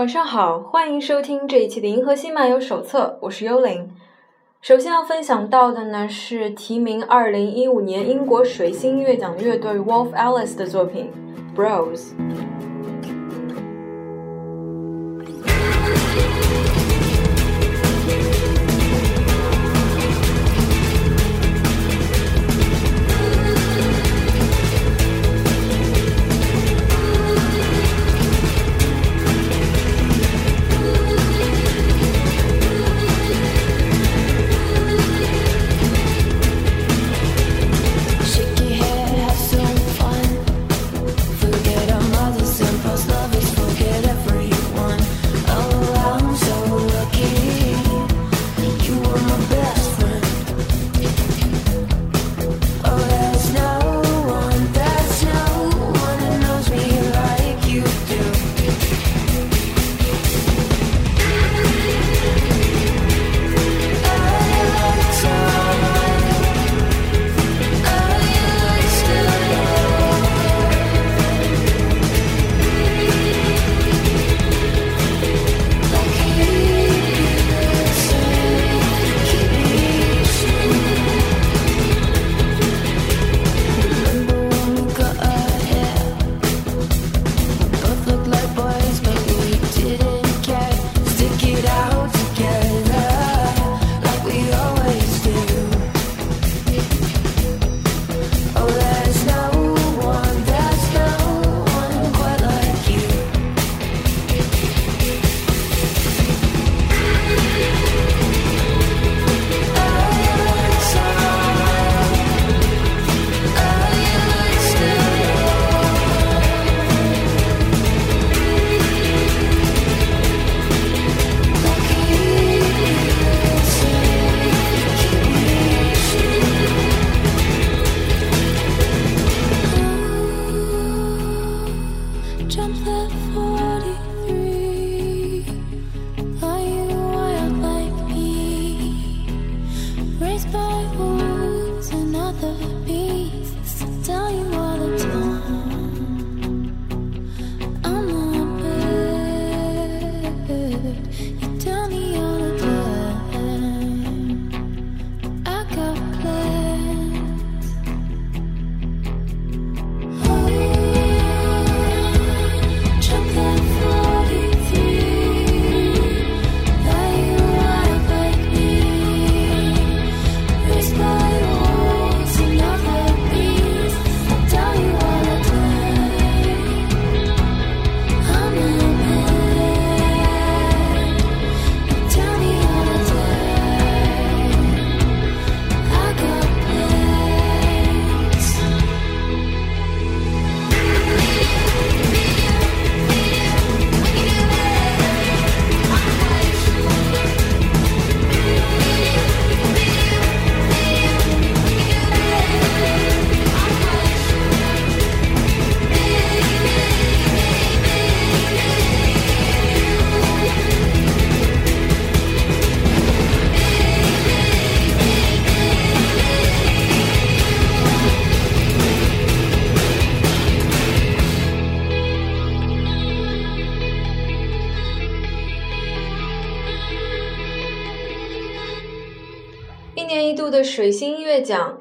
晚上好，欢迎收听这一期的《银河系漫游手册》，我是幽灵。首先要分享到的呢是提名二零一五年英国水星音乐奖乐队 Wolf Alice 的作品《Bros》。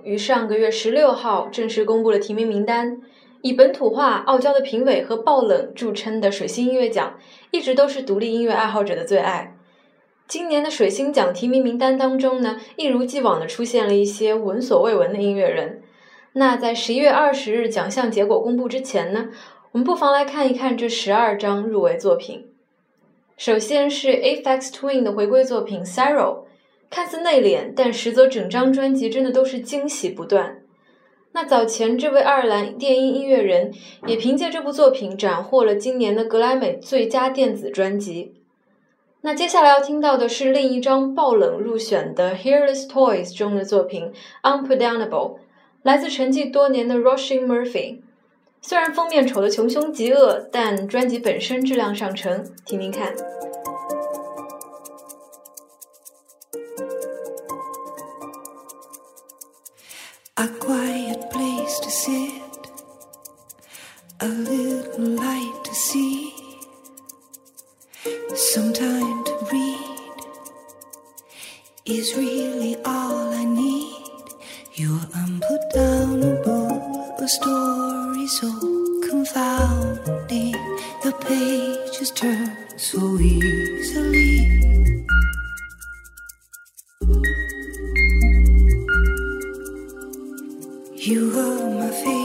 于上个月十六号正式公布了提名名单。以本土化、傲娇的评委和爆冷著称的水星音乐奖，一直都是独立音乐爱好者的最爱。今年的水星奖提名名单当中呢，一如既往的出现了一些闻所未闻的音乐人。那在十一月二十日奖项结果公布之前呢，我们不妨来看一看这十二张入围作品。首先是 Aphex Twin 的回归作品《Sorrow》。看似内敛，但实则整张专辑真的都是惊喜不断。那早前这位爱尔兰电音音乐人也凭借这部作品斩获了今年的格莱美最佳电子专辑。那接下来要听到的是另一张爆冷入选的《Hearless Toys》中的作品《Unpardonable》，来自沉寂多年的 Roisin Murphy。虽然封面丑得穷凶极恶，但专辑本身质量上乘，听听看。A quiet place to sit, a little light to see. some time to read is really all I need. You're unputdownable, a story so confounding. The pages turn so easily. You are my favorite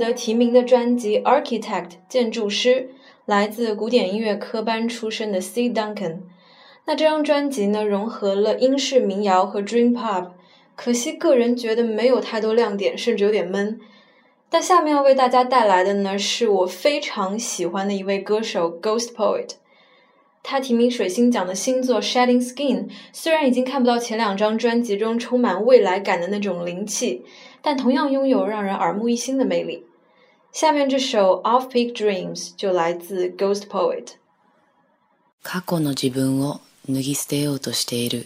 得提名的专辑《Architect》建筑师，来自古典音乐科班出身的 C. Duncan。那这张专辑呢，融合了英式民谣和 Dream Pop，可惜个人觉得没有太多亮点，甚至有点闷。但下面要为大家带来的呢，是我非常喜欢的一位歌手 Ghost Poet。他提名水星奖的新作《Shedding Skin》，虽然已经看不到前两张专辑中充满未来感的那种灵气，但同样拥有让人耳目一新的魅力。下面这首《Off Peak Dreams》就来自 Ghost Poet。過去の自分を脱ぎ捨てようとしている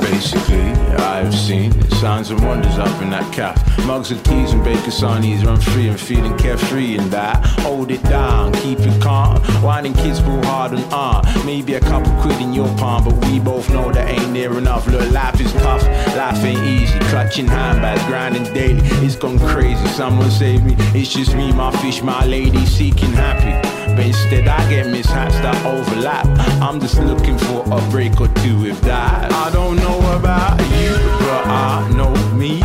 Basically, I've seen signs and wonders up in that cap. Mugs of teas and bacon sarnies run free and feeling carefree in that. Hold it down, keep it calm. Whining kids grow hard and on. Maybe a couple quid in your palm, but we both know that ain't near enough. Look, life is tough, life ain't easy. Clutching handbags, grinding daily. It's gone crazy, someone save me. It's just me, my fish, my lady, seeking happy. But instead I get mishaps that overlap I'm just looking for a break or two if that I don't know about you, I know me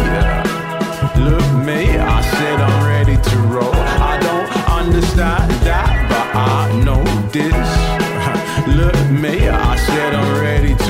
Look me, I said I'm ready to roll. I don't understand that, but I know this. Look me, I said I'm ready to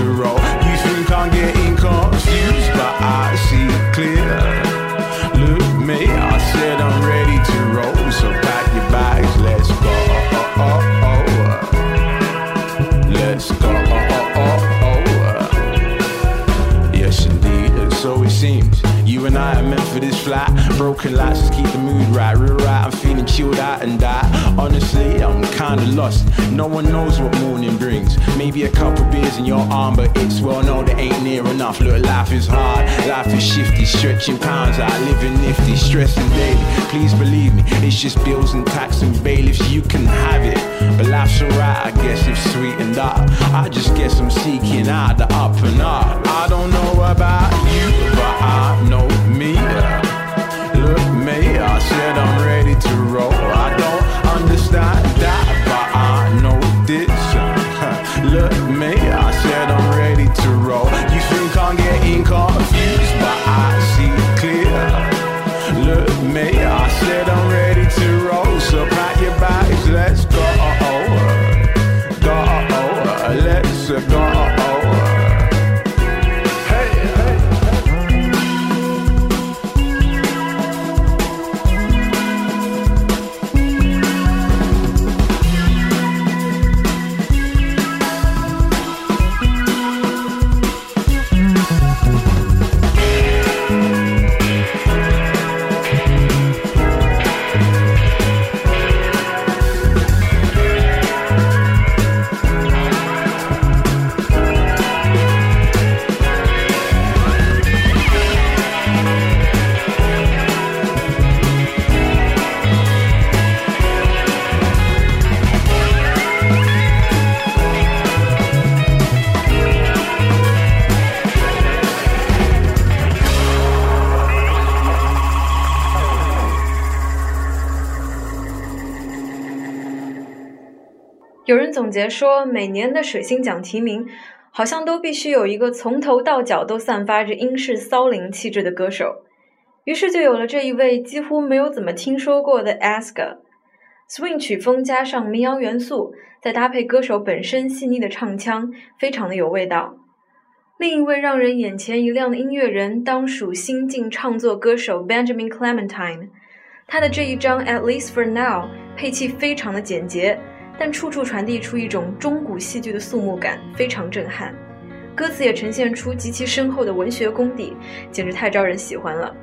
Broken lights just keep the mood right. Real right, I'm feeling chilled out and that. Honestly, I'm kinda lost. No one knows what morning brings. Maybe a couple beers in your arm But it's well known that ain't near enough. Look, life is hard, life is shifty Stretching pounds out, living nifty Stressing daily, please believe me It's just bills and tax and bailiffs You can have it, but life's alright I guess if sweetened up. I just guess I'm seeking out the up and up 有人总结说，每年的水星奖提名，好像都必须有一个从头到脚都散发着英式骚灵气质的歌手，于是就有了这一位几乎没有怎么听说过的 Aska。Swing 曲风加上民谣元素，再搭配歌手本身细腻的唱腔，非常的有味道。另一位让人眼前一亮的音乐人，当属新晋唱作歌手 Benjamin Clementine。他的这一张 At least for now 配器非常的简洁，但处处传递出一种中古戏剧的肃穆感，非常震撼。歌词也呈现出极其深厚的文学功底，简直太招人喜欢了。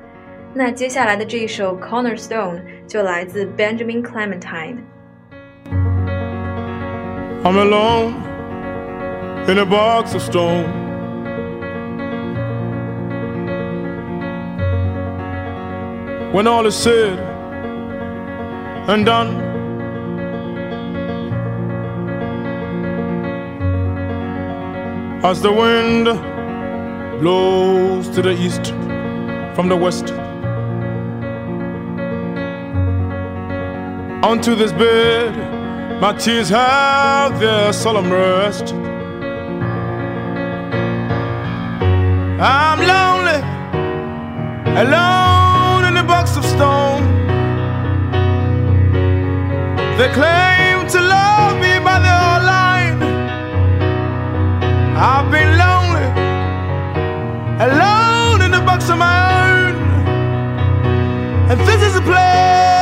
那接下来的这一首 Cornerstone 就来自 Benjamin Clementine。I'm alone in a box of stone. When all is said and done, as the wind blows to the east from the west. Onto this bed, my tears have their solemn rest. I'm lonely, alone in a box of stone. They claim to love me, but they're all lying. I've been lonely, alone in a box of my own. And this is a place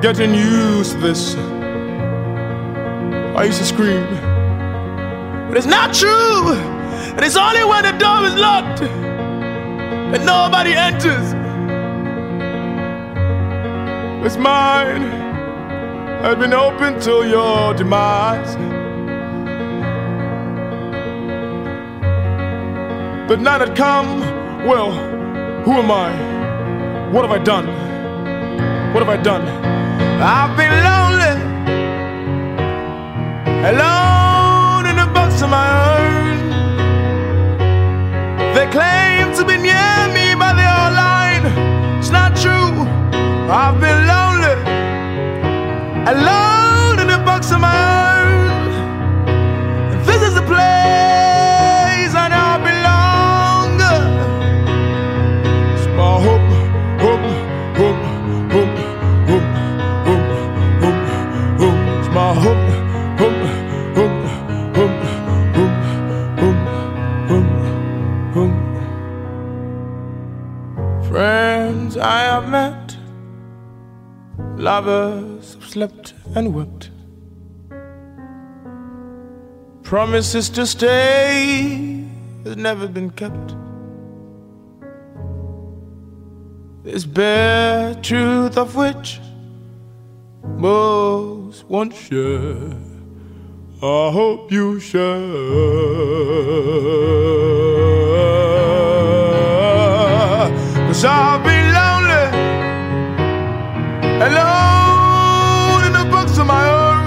getting used to this. I used to scream. But it's not true. And it's only when the door is locked that nobody enters. It's mine I've been open till your demise. But now that come, well, who am I? What have I done? What have I done? I've been lonely, alone in a box of my own. They claim to be near me, but they are lying. It's not true. I've been lonely, alone in a box of my own. Lovers have slept and wept. Promises to stay has never been kept. This bare truth of which most won't share. I hope you share. Cause I'll be alone in the books of my own.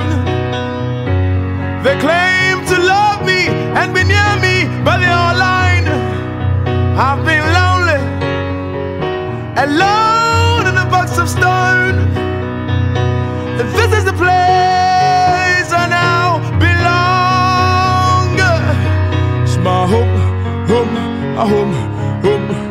They claim to love me and be near me, but they are lying. I've been lonely, alone in a box of stone. This is the place I now belong. It's my home, home, home, home, home,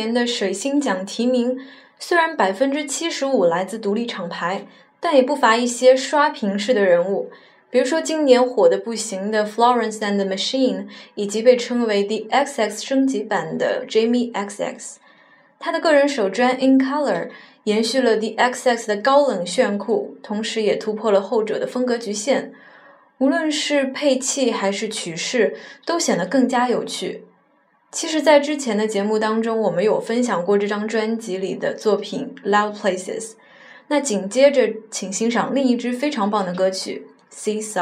年的水星奖提名虽然百分之七十五来自独立厂牌，但也不乏一些刷屏式的人物，比如说今年火的不行的 Florence and the Machine，以及被称为 The XX 升级版的 Jamie XX。他的个人首专《In Color》延续了 The XX 的高冷炫酷，同时也突破了后者的风格局限。无论是配器还是曲式，都显得更加有趣。其实，在之前的节目当中，我们有分享过这张专辑里的作品《Loud Places》。那紧接着，请欣赏另一支非常棒的歌曲《Seesaw》。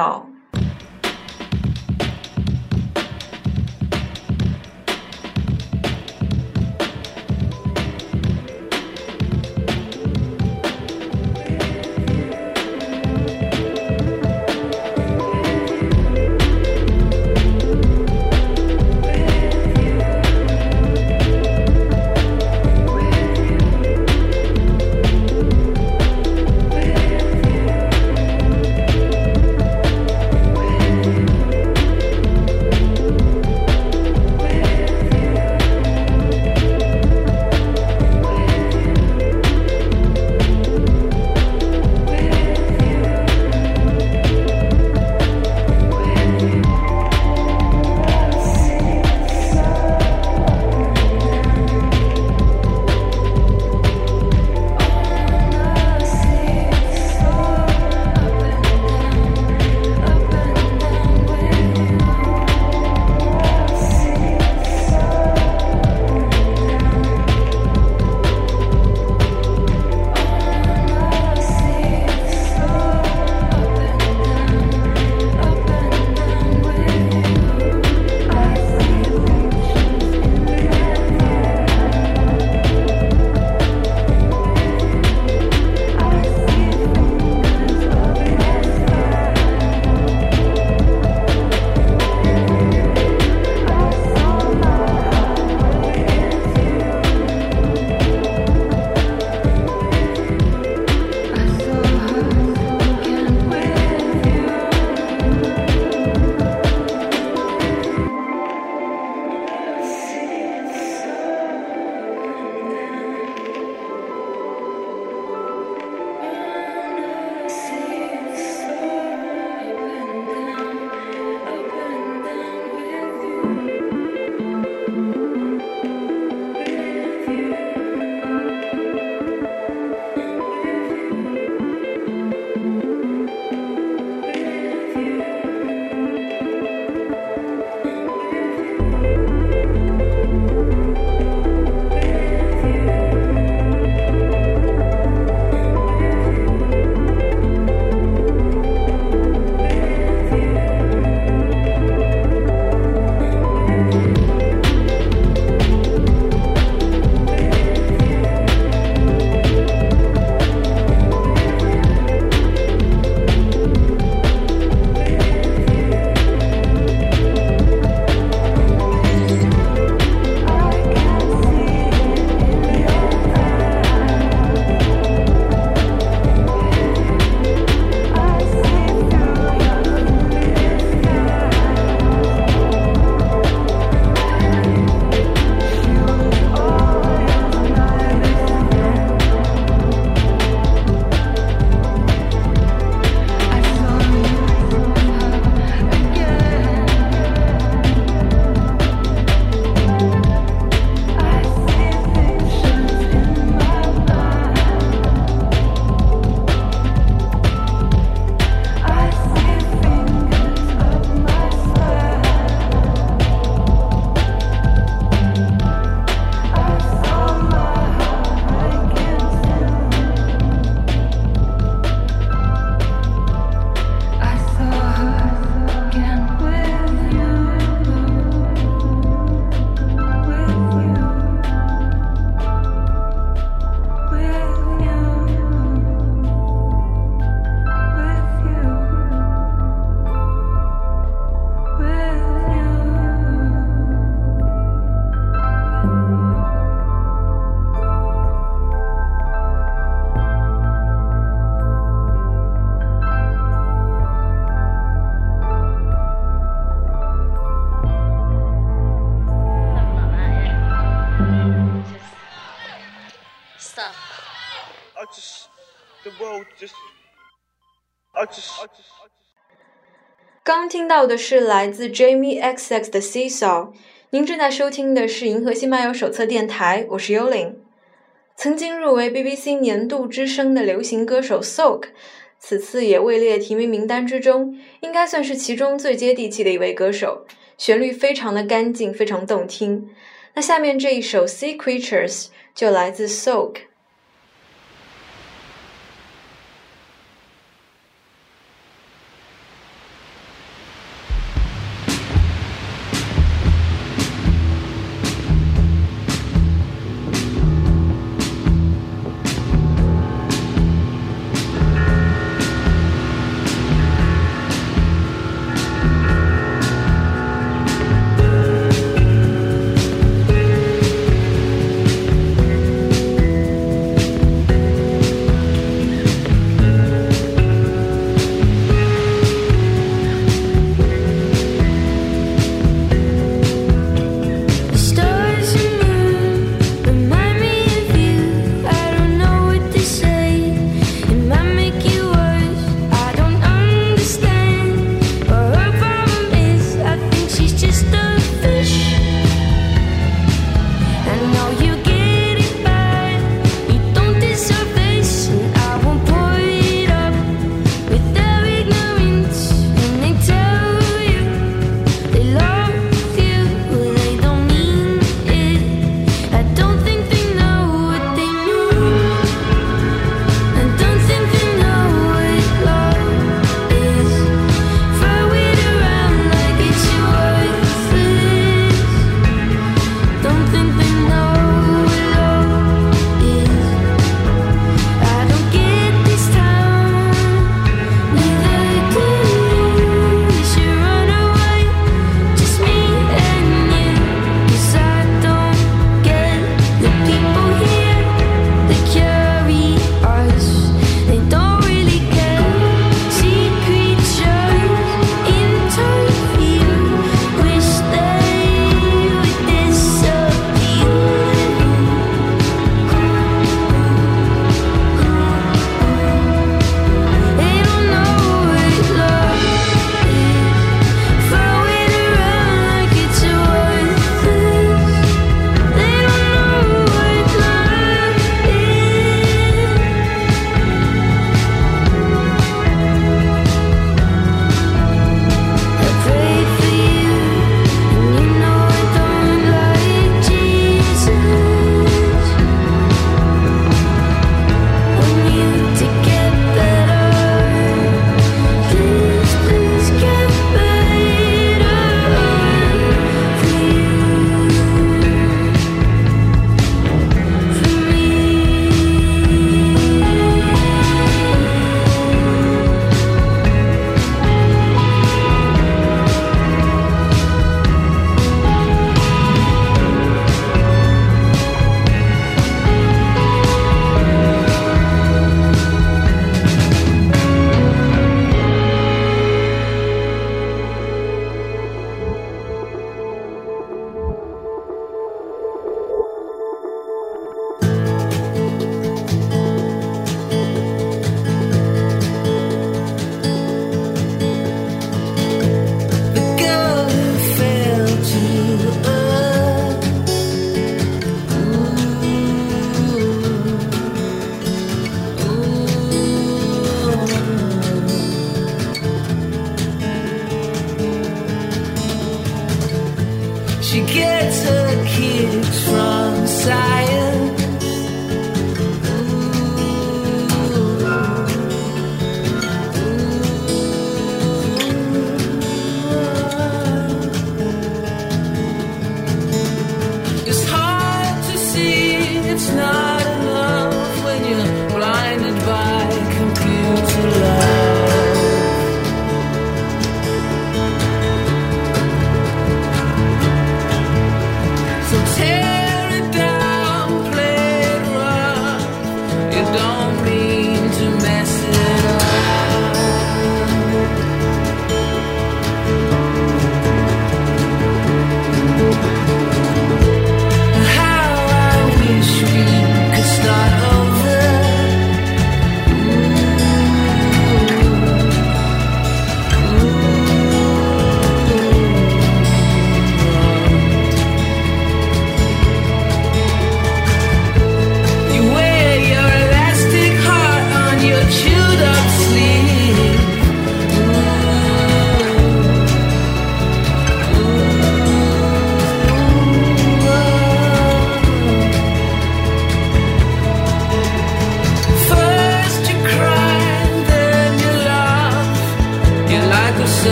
刚听到的是来自 Jamie XX 的 Seesaw。您正在收听的是《银河系漫游手册》电台，我是幽灵。曾经入围 BBC 年度之声的流行歌手 Soak，此次也位列提名名单之中，应该算是其中最接地气的一位歌手。旋律非常的干净，非常动听。那下面这一首《Sea Creatures》就来自 Soak。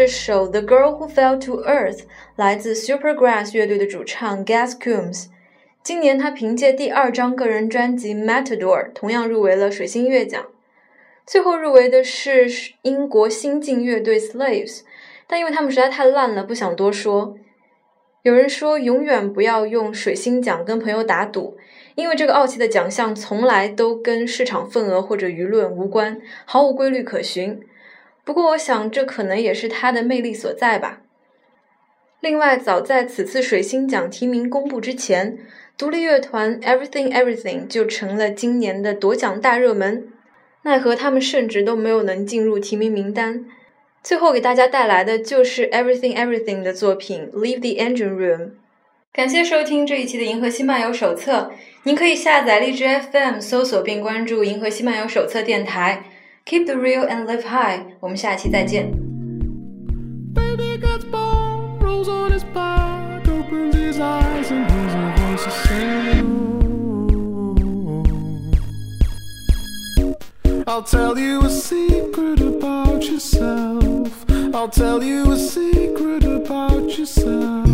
这首《The Girl Who Fell to Earth》来自 Supergrass 乐队的主唱 Gas Coombs。今年他凭借第二张个人专辑《Matador》同样入围了水星音乐奖。最后入围的是英国新晋乐队 Slaves，但因为他们实在太烂了，不想多说。有人说，永远不要用水星奖跟朋友打赌，因为这个傲气的奖项从来都跟市场份额或者舆论无关，毫无规律可循。不过，我想这可能也是它的魅力所在吧。另外，早在此次水星奖提名公布之前，独立乐团 Everything Everything 就成了今年的夺奖大热门。奈何他们甚至都没有能进入提名名单。最后给大家带来的就是 Everything Everything 的作品《Leave the Engine Room》。感谢收听这一期的《银河系漫游手册》。您可以下载荔枝 FM，搜索并关注《银河系漫游手册》电台。Keep the real and live high。我们下期再见。 Baby gets born, rolls on his back, opens his eyes, and hears a voice a saying, I'll tell you a secret about yourself. I'll tell you a secret about yourself.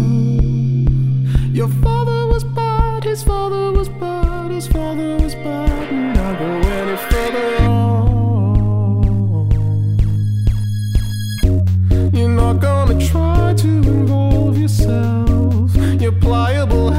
Your father was bad, his father was bad, his father to involve yourself. Your pliable